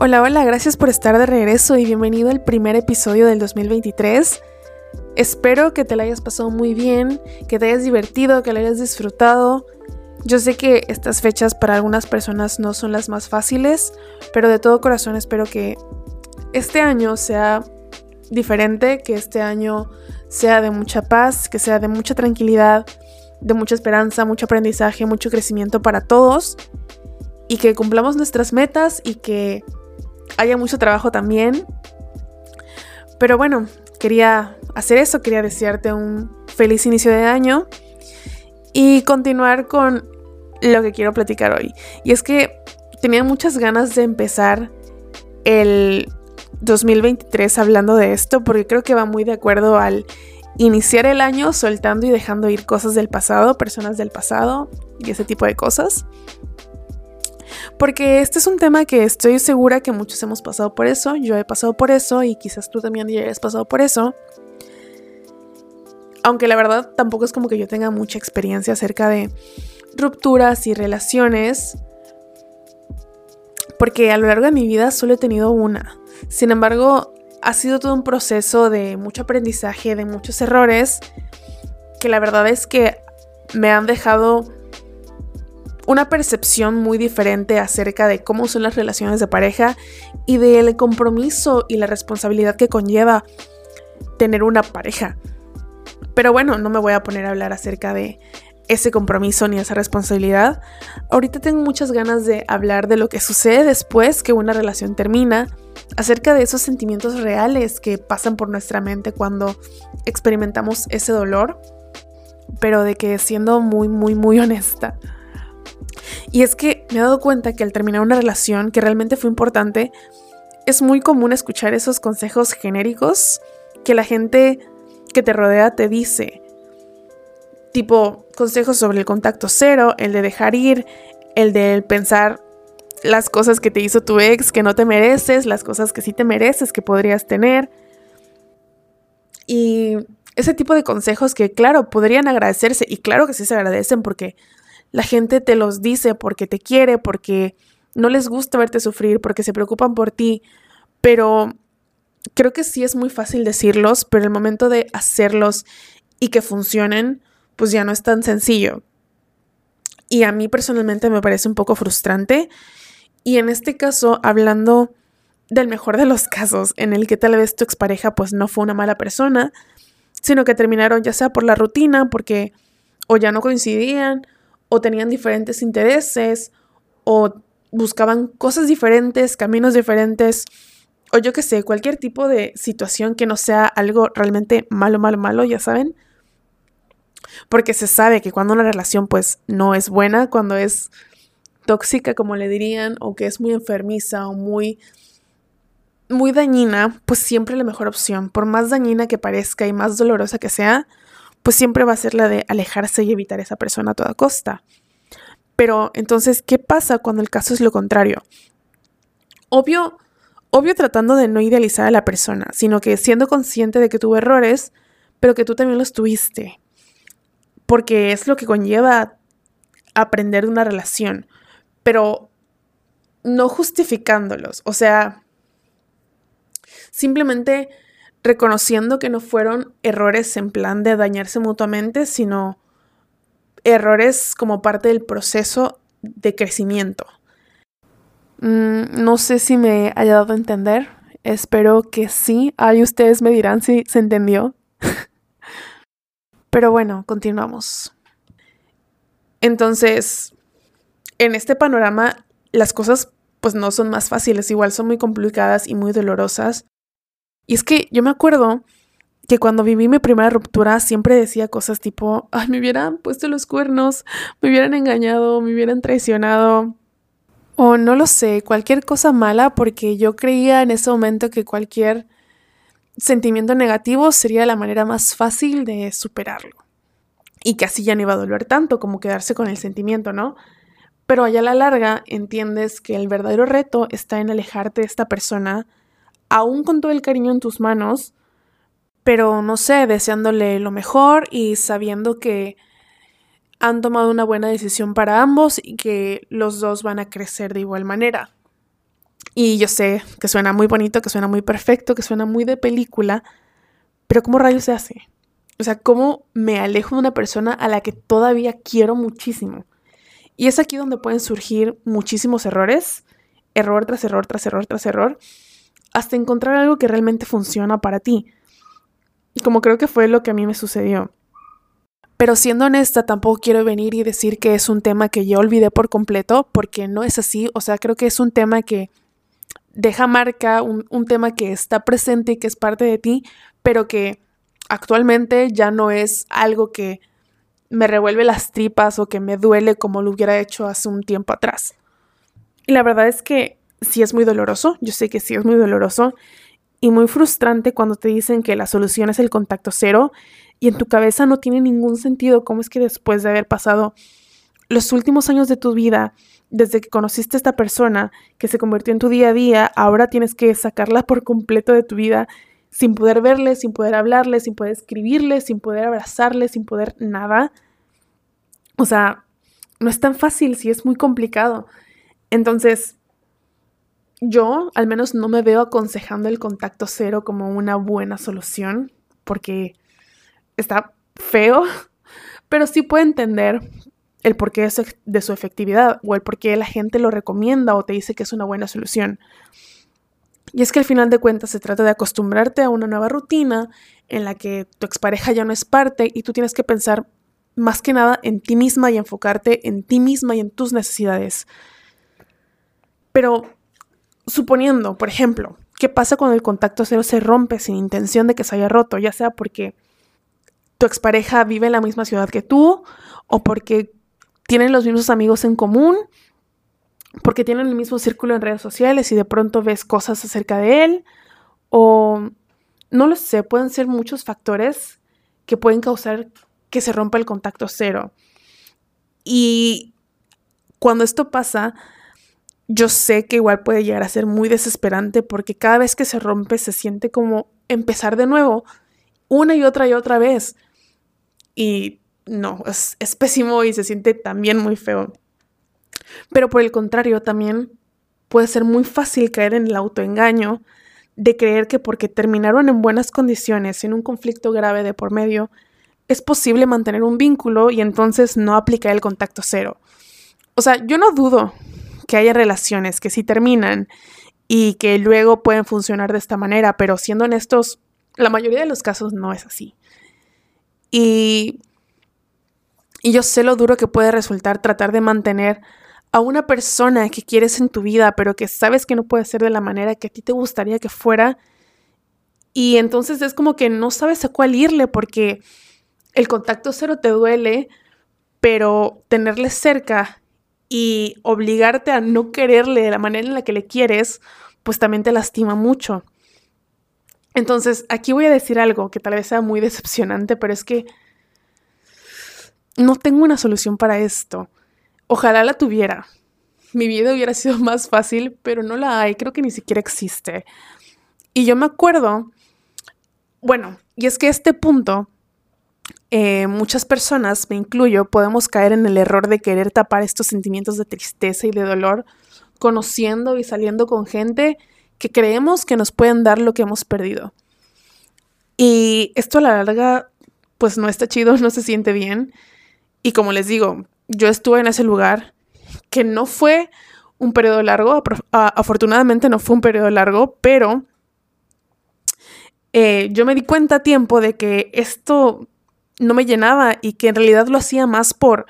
Hola, hola, gracias por estar de regreso y bienvenido al primer episodio del 2023. Espero que te la hayas pasado muy bien, que te hayas divertido, que la hayas disfrutado. Yo sé que estas fechas para algunas personas no son las más fáciles, pero de todo corazón espero que este año sea diferente, que este año sea de mucha paz, que sea de mucha tranquilidad, de mucha esperanza, mucho aprendizaje, mucho crecimiento para todos y que cumplamos nuestras metas y que haya mucho trabajo también. Pero bueno, quería hacer eso, quería desearte un feliz inicio de año y continuar con lo que quiero platicar hoy. Y es que tenía muchas ganas de empezar el 2023 hablando de esto porque creo que va muy de acuerdo al iniciar el año soltando y dejando ir cosas del pasado, personas del pasado y ese tipo de cosas porque este es un tema que estoy segura que muchos hemos pasado por eso, yo he pasado por eso y quizás tú también ya hayas pasado por eso. Aunque la verdad tampoco es como que yo tenga mucha experiencia acerca de rupturas y relaciones, porque a lo largo de mi vida solo he tenido una. Sin embargo, ha sido todo un proceso de mucho aprendizaje, de muchos errores, que la verdad es que me han dejado una percepción muy diferente acerca de cómo son las relaciones de pareja y del compromiso y la responsabilidad que conlleva tener una pareja. Pero bueno, no me voy a poner a hablar acerca de ese compromiso ni esa responsabilidad. Ahorita tengo muchas ganas de hablar de lo que sucede después que una relación termina, acerca de esos sentimientos reales que pasan por nuestra mente cuando experimentamos ese dolor, pero de que siendo muy, muy, muy honesta, y es que me he dado cuenta que al terminar una relación que realmente fue importante, es muy común escuchar esos consejos genéricos que la gente que te rodea te dice. Tipo consejos sobre el contacto cero, el de dejar ir, el de pensar las cosas que te hizo tu ex que no te mereces, las cosas que sí te mereces que podrías tener. Y ese tipo de consejos que claro, podrían agradecerse y claro que sí se agradecen porque la gente te los dice porque te quiere, porque no les gusta verte sufrir, porque se preocupan por ti, pero creo que sí es muy fácil decirlos, pero el momento de hacerlos y que funcionen, pues ya no es tan sencillo. Y a mí personalmente me parece un poco frustrante. Y en este caso, hablando del mejor de los casos, en el que tal vez tu expareja pues no fue una mala persona, sino que terminaron ya sea por la rutina, porque o ya no coincidían, o tenían diferentes intereses o buscaban cosas diferentes, caminos diferentes o yo qué sé, cualquier tipo de situación que no sea algo realmente malo, malo, malo, ya saben. Porque se sabe que cuando una relación pues no es buena, cuando es tóxica como le dirían, o que es muy enfermiza o muy muy dañina, pues siempre la mejor opción, por más dañina que parezca y más dolorosa que sea, pues siempre va a ser la de alejarse y evitar a esa persona a toda costa. Pero entonces, ¿qué pasa cuando el caso es lo contrario? Obvio, obvio tratando de no idealizar a la persona, sino que siendo consciente de que tuvo errores, pero que tú también los tuviste. Porque es lo que conlleva aprender de una relación, pero no justificándolos. O sea, simplemente reconociendo que no fueron errores en plan de dañarse mutuamente, sino errores como parte del proceso de crecimiento. Mm, no sé si me haya dado a entender. Espero que sí. Ahí ustedes me dirán si se entendió. Pero bueno, continuamos. Entonces, en este panorama, las cosas pues no son más fáciles, igual son muy complicadas y muy dolorosas. Y es que yo me acuerdo que cuando viví mi primera ruptura siempre decía cosas tipo, me hubieran puesto los cuernos, me hubieran engañado, me hubieran traicionado. O no lo sé, cualquier cosa mala porque yo creía en ese momento que cualquier sentimiento negativo sería la manera más fácil de superarlo. Y que así ya no iba a doler tanto como quedarse con el sentimiento, ¿no? Pero allá a la larga entiendes que el verdadero reto está en alejarte de esta persona aún con todo el cariño en tus manos, pero no sé, deseándole lo mejor y sabiendo que han tomado una buena decisión para ambos y que los dos van a crecer de igual manera. Y yo sé que suena muy bonito, que suena muy perfecto, que suena muy de película, pero ¿cómo rayos se hace? O sea, ¿cómo me alejo de una persona a la que todavía quiero muchísimo? Y es aquí donde pueden surgir muchísimos errores, error tras error, tras error, tras error, hasta encontrar algo que realmente funciona para ti. Como creo que fue lo que a mí me sucedió. Pero siendo honesta, tampoco quiero venir y decir que es un tema que yo olvidé por completo, porque no es así. O sea, creo que es un tema que deja marca, un, un tema que está presente y que es parte de ti, pero que actualmente ya no es algo que me revuelve las tripas o que me duele como lo hubiera hecho hace un tiempo atrás. Y la verdad es que sí es muy doloroso, yo sé que sí es muy doloroso y muy frustrante cuando te dicen que la solución es el contacto cero y en tu cabeza no tiene ningún sentido cómo es que después de haber pasado los últimos años de tu vida, desde que conociste a esta persona que se convirtió en tu día a día, ahora tienes que sacarla por completo de tu vida sin poder verle, sin poder hablarle, sin poder escribirle, sin poder abrazarle, sin poder nada. O sea, no es tan fácil, sí es muy complicado. Entonces, yo al menos no me veo aconsejando el contacto cero como una buena solución, porque está feo, pero sí puedo entender el porqué de su, efectividad o el porqué la gente lo recomienda o te dice que es una buena solución. Y es que al final de cuentas se trata de acostumbrarte a una nueva rutina en la que tu expareja ya no es parte y tú tienes que pensar más que nada en ti misma y enfocarte en ti misma y en tus necesidades. Pero suponiendo, por ejemplo, ¿qué pasa cuando el contacto cero se rompe sin intención de que se haya roto? Ya sea porque tu expareja vive en la misma ciudad que tú o porque tienen los mismos amigos en común, porque tienen el mismo círculo en redes sociales y de pronto ves cosas acerca de él o no lo sé, pueden ser muchos factores que pueden causar que se rompa el contacto cero. Y cuando esto pasa, yo sé que igual puede llegar a ser muy desesperante porque cada vez que se rompe se siente como empezar de nuevo, una y otra y otra vez. Y no, es, pésimo y se siente también muy feo. Pero por el contrario, también puede ser muy fácil caer en el autoengaño de creer que porque terminaron en buenas condiciones, sin un conflicto grave de por medio, es posible mantener un vínculo y entonces no aplicar el contacto cero. O sea, yo no dudo que haya relaciones que sí terminan y que luego pueden funcionar de esta manera, pero siendo honestos, la mayoría de los casos no es así. Y, yo sé lo duro que puede resultar tratar de mantener a una persona que quieres en tu vida, pero que sabes que no puede ser de la manera que a ti te gustaría que fuera. Y entonces es como que no sabes a cuál irle porque el contacto cero te duele, pero tenerle cerca y obligarte a no quererle de la manera en la que le quieres, pues también te lastima mucho. Entonces, aquí voy a decir algo que tal vez sea muy decepcionante, pero es que no tengo una solución para esto. Ojalá la tuviera. Mi vida hubiera sido más fácil, pero no la hay, creo que ni siquiera existe. Y yo me acuerdo, bueno, y es que este punto eh, muchas personas, me incluyo, podemos caer en el error de querer tapar estos sentimientos de tristeza y de dolor conociendo y saliendo con gente que creemos que nos pueden dar lo que hemos perdido. Y esto a la larga, pues no está chido, no se siente bien. Y como les digo, yo estuve en ese lugar que no fue un periodo largo, afortunadamente no fue un periodo largo, pero eh, yo me di cuenta a tiempo de que esto no me llenaba y que en realidad lo hacía más por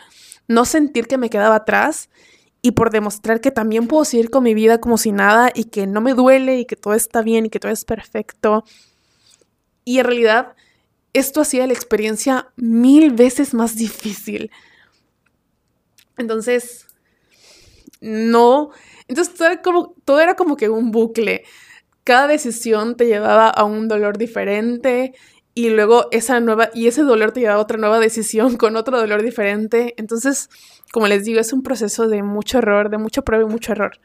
no sentir que me quedaba atrás y por demostrar que también puedo seguir con mi vida como si nada y que no me duele y que todo está bien y que todo es perfecto. Y en realidad esto hacía la experiencia mil veces más difícil. Entonces, no. Entonces todo era como, todo era como que un bucle. Cada decisión te llevaba a un dolor diferente y luego esa nueva, y ese dolor te lleva a otra nueva decisión con otro dolor diferente. Entonces, como les digo, es un proceso de mucho error, de mucho prueba y mucho error.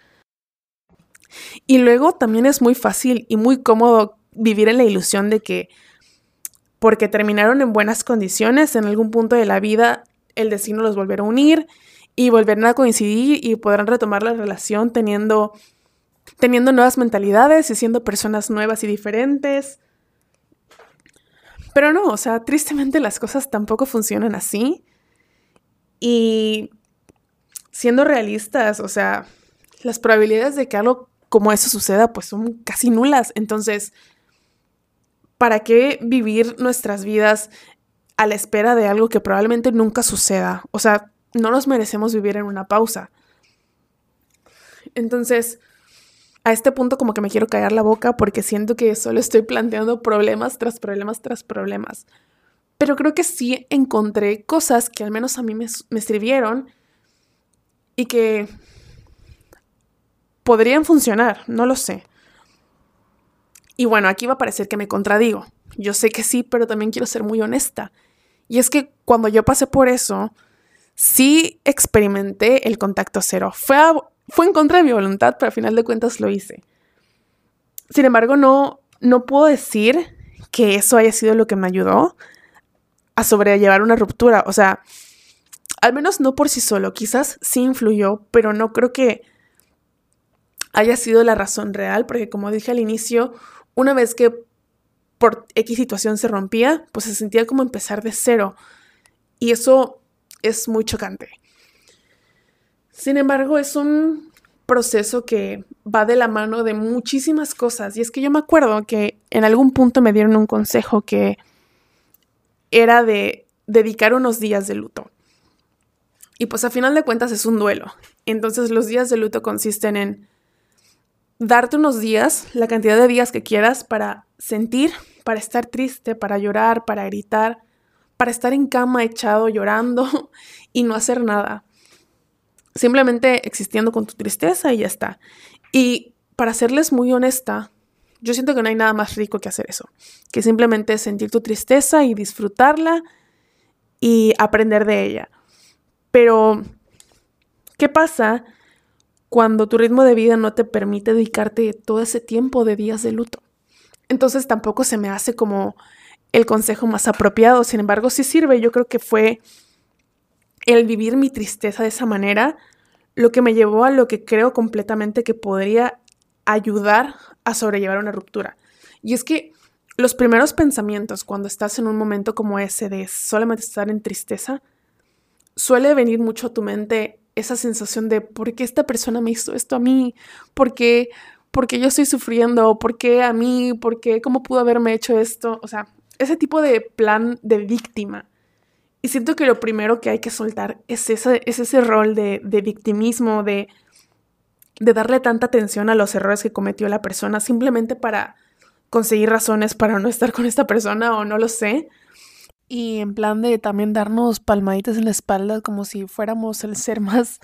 Y luego también es muy fácil y muy cómodo vivir en la ilusión de que porque terminaron en buenas condiciones, en algún punto de la vida el destino los volverá a unir y volverán a coincidir y podrán retomar la relación teniendo teniendo nuevas mentalidades y siendo personas nuevas y diferentes. Pero no, o sea, tristemente las cosas tampoco funcionan así. Y siendo realistas, o sea, las probabilidades de que algo como eso suceda pues son casi nulas. Entonces, ¿para qué vivir nuestras vidas a la espera de algo que probablemente nunca suceda? O sea, no nos merecemos vivir en una pausa. Entonces, a este punto como que me quiero callar la boca porque siento que solo estoy planteando problemas tras problemas tras problemas. Pero creo que sí encontré cosas que al menos a mí me, me sirvieron y que podrían funcionar, no lo sé. Y bueno, aquí va a parecer que me contradigo. Yo sé que sí, pero también quiero ser muy honesta. Y es que cuando yo pasé por eso, sí experimenté el contacto cero. Fue, fue en contra de mi voluntad, pero al final de cuentas lo hice. Sin embargo, no, no puedo decir que eso haya sido lo que me ayudó a sobrellevar una ruptura. O sea, al menos no por sí solo. Quizás sí influyó, pero no creo que haya sido la razón real, porque como dije al inicio, una vez que por X situación se rompía, pues se sentía como empezar de cero. Y eso es muy chocante. Sin embargo, es un proceso que va de la mano de muchísimas cosas. Y es que yo me acuerdo que en algún punto me dieron un consejo que era de dedicar unos días de luto. Y pues a final de cuentas es un duelo. Entonces los días de luto consisten en darte unos días, la cantidad de días que quieras para sentir, para estar triste, para llorar, para gritar, para estar en cama echado llorando y no hacer nada. Simplemente existiendo con tu tristeza y ya está. Y para serles muy honesta, yo siento que no hay nada más rico que hacer eso, que simplemente sentir tu tristeza y disfrutarla y aprender de ella. Pero, ¿qué pasa cuando tu ritmo de vida no te permite dedicarte todo ese tiempo de días de luto. Entonces tampoco se me hace como el consejo más apropiado, sin embargo sí sirve, yo creo que fue el vivir mi tristeza de esa manera lo que me llevó a lo que creo completamente que podría ayudar a sobrellevar una ruptura. Y es que los primeros pensamientos cuando estás en un momento como ese de solamente estar en tristeza, suele venir mucho a tu mente esa sensación de por qué esta persona me hizo esto a mí, por qué, yo estoy sufriendo, por qué a mí, por qué, cómo pudo haberme hecho esto, o sea, ese tipo de plan de víctima. Y siento que lo primero que hay que soltar es ese, es ese rol de, victimismo, de, de darle tanta atención a los errores que cometió la persona simplemente para conseguir razones para no estar con esta persona o no lo sé. Y en plan de también darnos palmaditas en la espalda como si fuéramos el ser más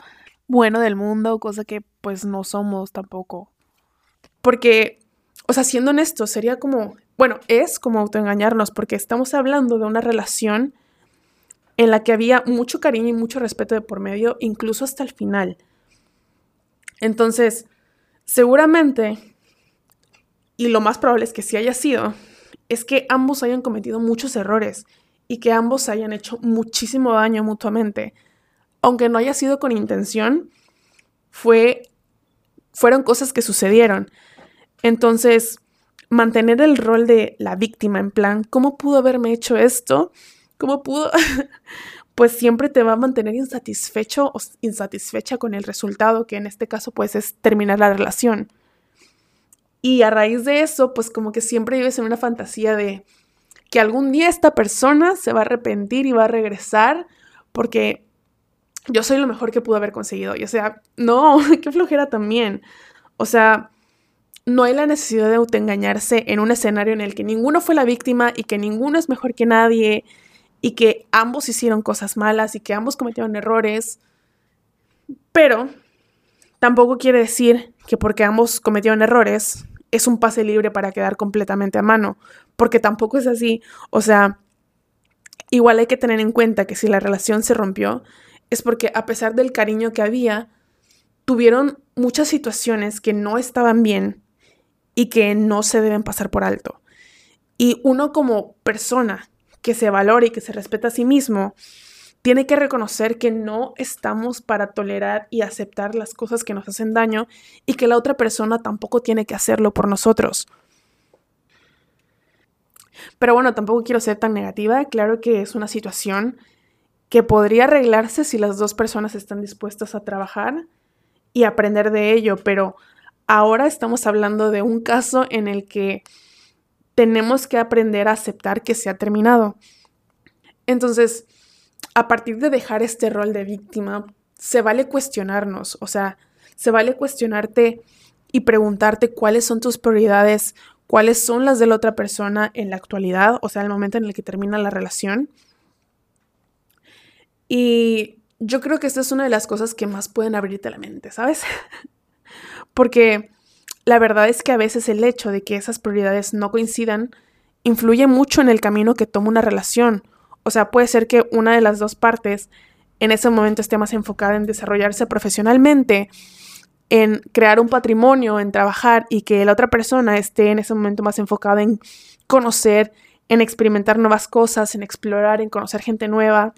bueno del mundo, cosa que pues no somos tampoco. Porque, o sea, siendo honesto, sería como, bueno, es como autoengañarnos porque estamos hablando de una relación en la que había mucho cariño y mucho respeto de por medio, incluso hasta el final. Entonces, seguramente, y lo más probable es que sí haya sido, es que ambos hayan cometido muchos errores y que ambos hayan hecho muchísimo daño mutuamente. Aunque no haya sido con intención, fue, fueron cosas que sucedieron. Entonces, mantener el rol de la víctima en plan, ¿cómo pudo haberme hecho esto? ¿Cómo pudo? pues siempre te va a mantener insatisfecho o insatisfecha con el resultado, que en este caso pues es terminar la relación. Y a raíz de eso, pues como que siempre vives en una fantasía de, que algún día esta persona se va a arrepentir y va a regresar porque yo soy lo mejor que pudo haber conseguido. Y o sea, no, qué flojera también. O sea, no hay la necesidad de autoengañarse en un escenario en el que ninguno fue la víctima y que ninguno es mejor que nadie y que ambos hicieron cosas malas y que ambos cometieron errores. Pero tampoco quiere decir que porque ambos cometieron errores es un pase libre para quedar completamente a mano, porque tampoco es así. O sea, igual hay que tener en cuenta que si la relación se rompió, es porque a pesar del cariño que había, tuvieron muchas situaciones que no estaban bien y que no se deben pasar por alto. Y uno como persona que se valora y que se respeta a sí mismo, tiene que reconocer que no estamos para tolerar y aceptar las cosas que nos hacen daño y que la otra persona tampoco tiene que hacerlo por nosotros. Pero bueno, tampoco quiero ser tan negativa. Claro que es una situación que podría arreglarse si las dos personas están dispuestas a trabajar y aprender de ello, pero ahora estamos hablando de un caso en el que tenemos que aprender a aceptar que se ha terminado. Entonces, a partir de dejar este rol de víctima, se vale cuestionarnos, o sea, se vale cuestionarte y preguntarte cuáles son tus prioridades, cuáles son las de la otra persona en la actualidad, o sea, el momento en el que termina la relación. Y yo creo que esta es una de las cosas que más pueden abrirte la mente, ¿sabes? Porque la verdad es que a veces el hecho de que esas prioridades no coincidan influye mucho en el camino que toma una relación. O sea, puede ser que una de las dos partes en ese momento esté más enfocada en desarrollarse profesionalmente en crear un patrimonio, en trabajar y que la otra persona esté en ese momento más enfocada en conocer, en experimentar nuevas cosas, en explorar, en conocer gente nueva.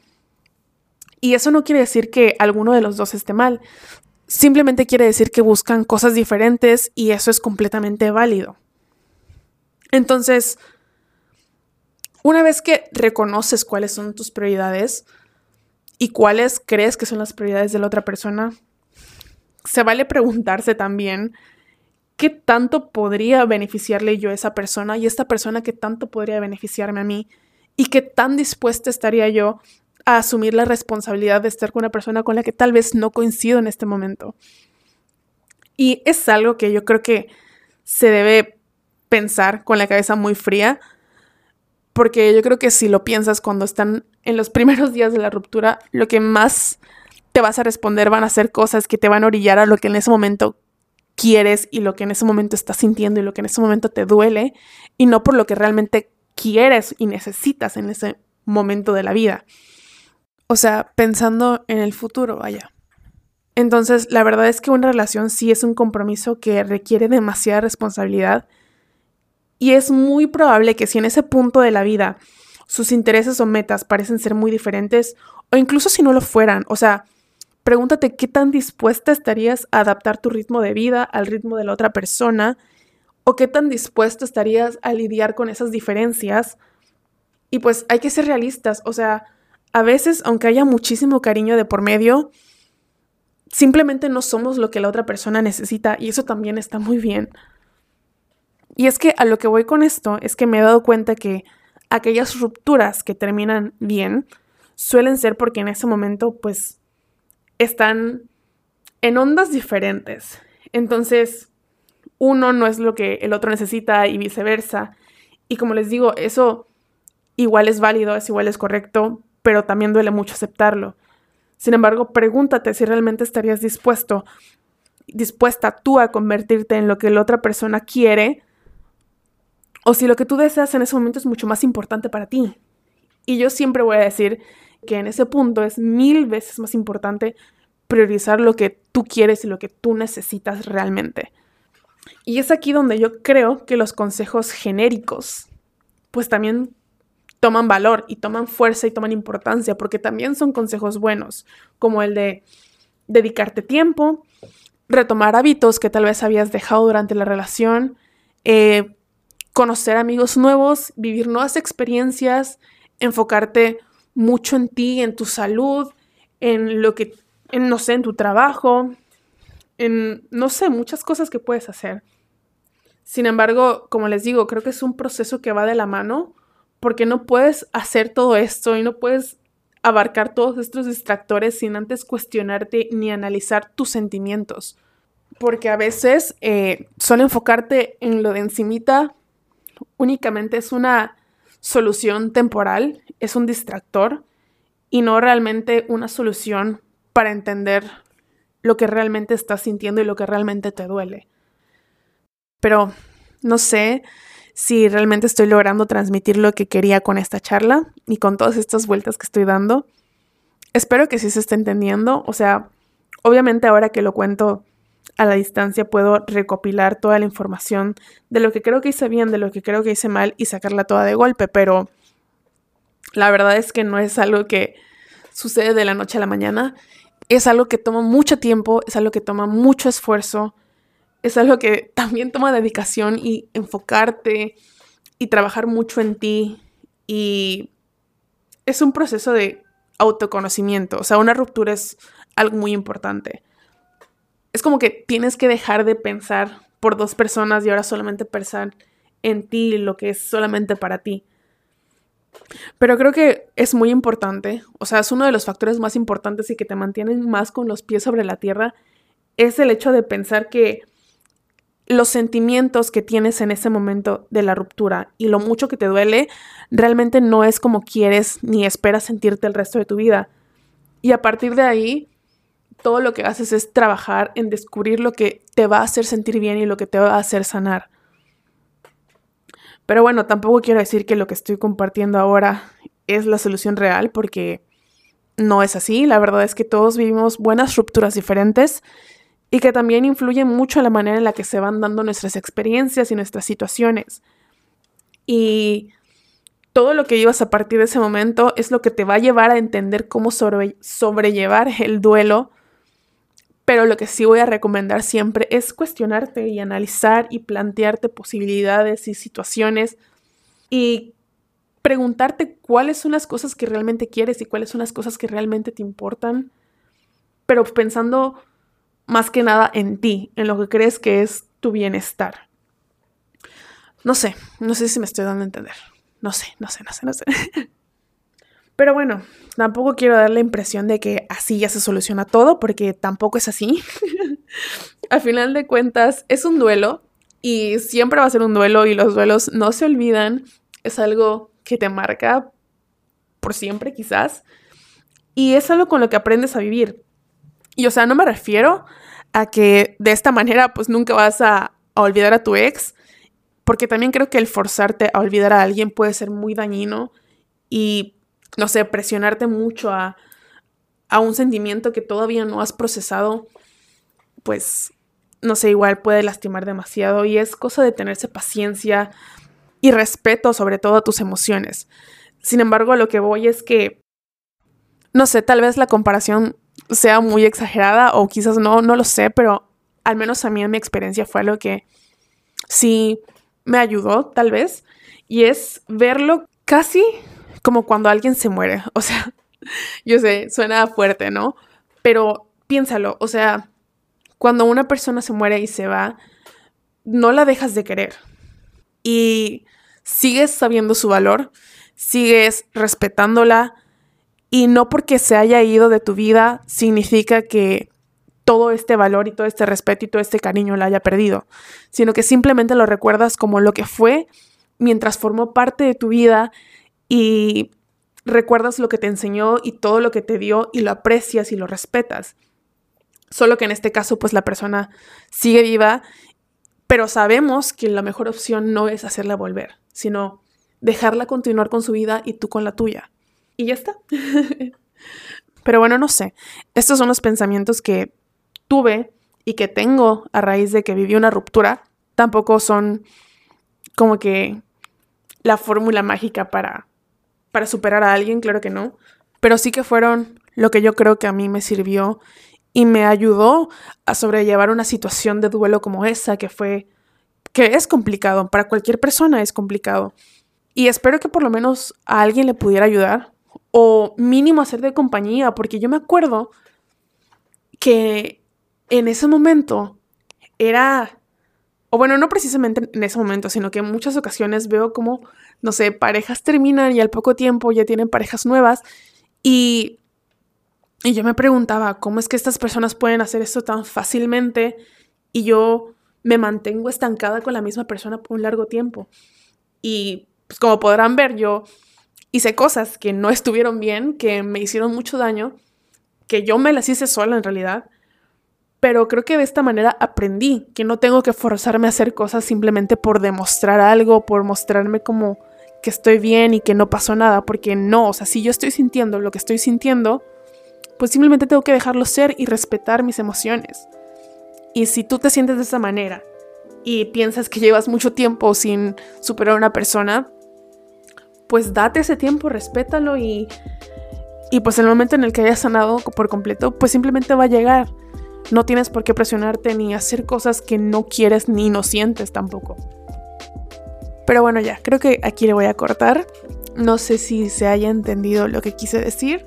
Y eso no quiere decir que alguno de los dos esté mal. Simplemente quiere decir que buscan cosas diferentes y eso es completamente válido. Entonces, una vez que reconoces cuáles son tus prioridades y cuáles crees que son las prioridades de la otra persona, se vale preguntarse también qué tanto podría beneficiarle yo a esa persona y esta persona qué tanto podría beneficiarme a mí y qué tan dispuesta estaría yo asumir la responsabilidad de estar con una persona con la que tal vez no coincido en este momento. Y es algo que yo creo que se debe pensar con la cabeza muy fría, porque yo creo que si lo piensas cuando están en los primeros días de la ruptura, lo que más te vas a responder van a ser cosas que te van a orillar a lo que en ese momento quieres y lo que en ese momento estás sintiendo y lo que en ese momento te duele y no por lo que realmente quieres y necesitas en ese momento de la vida. O sea, pensando en el futuro, vaya. Entonces, la verdad es que una relación sí es un compromiso que requiere demasiada responsabilidad y es muy probable que si en ese punto de la vida sus intereses o metas parecen ser muy diferentes o incluso si no lo fueran, o sea, pregúntate qué tan dispuesta estarías a adaptar tu ritmo de vida al ritmo de la otra persona o qué tan dispuesto estarías a lidiar con esas diferencias. Y pues hay que ser realistas, o sea, a veces, aunque haya muchísimo cariño de por medio, simplemente no somos lo que la otra persona necesita y eso también está muy bien. Y es que a lo que voy con esto es que me he dado cuenta que aquellas rupturas que terminan bien suelen ser porque en ese momento pues están en ondas diferentes. Entonces, uno no es lo que el otro necesita y viceversa. Y como les digo, eso igual es válido, es igual es correcto, pero también duele mucho aceptarlo. Sin embargo, pregúntate si realmente estarías dispuesto, dispuesta tú a convertirte en lo que la otra persona quiere o si lo que tú deseas en ese momento es mucho más importante para ti. Y yo siempre voy a decir que en ese punto es mil veces más importante priorizar lo que tú quieres y lo que tú necesitas realmente. Y es aquí donde yo creo que los consejos genéricos pues también toman valor y toman fuerza y toman importancia porque también son consejos buenos, como el de dedicarte tiempo, retomar hábitos que tal vez habías dejado durante la relación, eh, conocer amigos nuevos, vivir nuevas experiencias, enfocarte mucho en ti, en tu salud, en lo que, en, no sé, en tu trabajo, en, no sé, muchas cosas que puedes hacer. Sin embargo, como les digo, creo que es un proceso que va de la mano porque no puedes hacer todo esto y no puedes abarcar todos estos distractores sin antes cuestionarte ni analizar tus sentimientos. Porque a veces eh, solo enfocarte en lo de encimita únicamente es una solución temporal, es un distractor y no realmente una solución para entender lo que realmente estás sintiendo y lo que realmente te duele. Pero no sé si realmente estoy logrando transmitir lo que quería con esta charla y con todas estas vueltas que estoy dando. Espero que sí se esté entendiendo. O sea, obviamente ahora que lo cuento a la distancia puedo recopilar toda la información de lo que creo que hice bien, de lo que creo que hice mal y sacarla toda de golpe, pero la verdad es que no es algo que sucede de la noche a la mañana. Es algo que toma mucho tiempo, es algo que toma mucho esfuerzo, es algo que también toma dedicación y enfocarte y trabajar mucho en ti. Y es un proceso de autoconocimiento. O sea, una ruptura es algo muy importante. Es como que tienes que dejar de pensar por dos personas y ahora solamente pensar en ti, lo que es solamente para ti. Pero creo que es muy importante, o sea, es uno de los factores más importantes y que te mantienen más con los pies sobre la tierra, es el hecho de pensar que los sentimientos que tienes en ese momento de la ruptura y lo mucho que te duele, realmente no es como quieres ni esperas sentirte el resto de tu vida. Y a partir de ahí, todo lo que haces es trabajar en descubrir lo que te va a hacer sentir bien y lo que te va a hacer sanar. Pero bueno, tampoco quiero decir que lo que estoy compartiendo ahora es la solución real porque no es así. La verdad es que todos vivimos buenas rupturas diferentes y que también influye mucho la manera en la que se van dando nuestras experiencias y nuestras situaciones. Y todo lo que llevas a partir de ese momento es lo que te va a llevar a entender cómo sobrellevar el duelo pero lo que sí voy a recomendar siempre es cuestionarte y analizar y plantearte posibilidades y situaciones y preguntarte cuáles son las cosas que realmente quieres y cuáles son las cosas que realmente te importan, pero pensando más que nada en ti, en lo que crees que es tu bienestar. No sé, no sé si me estoy dando a entender. No sé, no sé, no sé, no sé. Pero bueno, tampoco quiero dar la impresión de que así ya se soluciona todo, porque tampoco es así. Al final de cuentas, es un duelo y siempre va a ser un duelo y los duelos no se olvidan. Es algo que te marca por siempre quizás. Y es algo con lo que aprendes a vivir. Y o sea, no me refiero a que de esta manera pues nunca vas a, olvidar a tu ex, porque también creo que el forzarte a olvidar a alguien puede ser muy dañino y no sé, presionarte mucho a, a un sentimiento que todavía no has procesado, pues, no sé, igual puede lastimar demasiado y es cosa de tenerse paciencia y respeto sobre todo a tus emociones. Sin embargo, lo que voy es que, no sé, tal vez la comparación sea muy exagerada o quizás no, no lo sé, pero al menos a mí en mi experiencia fue lo que sí me ayudó, tal vez, y es verlo casi como cuando alguien se muere. O sea, yo sé, suena fuerte, ¿no? Pero piénsalo, o sea, cuando una persona se muere y se va, no la dejas de querer. Y sigues sabiendo su valor, sigues respetándola y no porque se haya ido de tu vida significa que todo este valor y todo este respeto y todo este cariño la haya perdido, sino que simplemente lo recuerdas como lo que fue mientras formó parte de tu vida y recuerdas lo que te enseñó y todo lo que te dio y lo aprecias y lo respetas. Solo que en este caso, pues la persona sigue viva, pero sabemos que la mejor opción no es hacerla volver, sino dejarla continuar con su vida y tú con la tuya. Y ya está. pero bueno, no sé. Estos son los pensamientos que tuve y que tengo a raíz de que viví una ruptura. Tampoco son como que la fórmula mágica para para superar a alguien, claro que no, pero sí que fueron lo que yo creo que a mí me sirvió y me ayudó a sobrellevar una situación de duelo como esa, que fue, que es complicado, para cualquier persona es complicado. Y espero que por lo menos a alguien le pudiera ayudar, o mínimo hacer de compañía, porque yo me acuerdo que en ese momento era o bueno, no precisamente en ese momento, sino que en muchas ocasiones veo como, no sé, parejas terminan y al poco tiempo ya tienen parejas nuevas y, y yo me preguntaba, ¿cómo es que estas personas pueden hacer esto tan fácilmente y yo me mantengo estancada con la misma persona por un largo tiempo? Y pues como podrán ver, yo hice cosas que no estuvieron bien, que me hicieron mucho daño, que yo me las hice sola en realidad pero creo que de esta manera aprendí que no tengo que forzarme a hacer cosas simplemente por demostrar algo, por mostrarme como que estoy bien y que no pasó nada, porque no, o sea, si yo estoy sintiendo lo que estoy sintiendo, pues simplemente tengo que dejarlo ser y respetar mis emociones. Y si tú te sientes de esa manera y piensas que llevas mucho tiempo sin superar a una persona, pues date ese tiempo, respétalo y Y pues el momento en el que hayas sanado por completo, pues simplemente va a llegar. No tienes por qué presionarte ni hacer cosas que no quieres ni no sientes tampoco. Pero bueno, ya, creo que aquí le voy a cortar. No sé si se haya entendido lo que quise decir.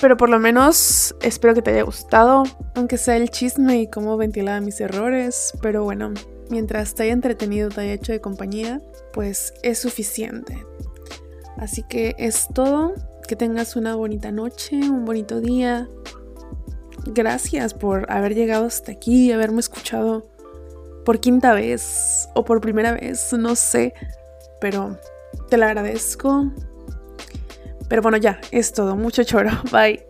Pero por lo menos espero que te haya gustado, aunque sea el chisme y cómo ventilaba mis errores. Pero bueno, mientras te haya entretenido, te haya hecho de compañía, pues es suficiente. Así que es todo. Que tengas una bonita noche, un bonito día. Gracias por haber llegado hasta aquí haberme escuchado por quinta vez o por primera vez, no sé, pero te lo agradezco. Pero bueno, ya, es todo. Mucho choro. Bye.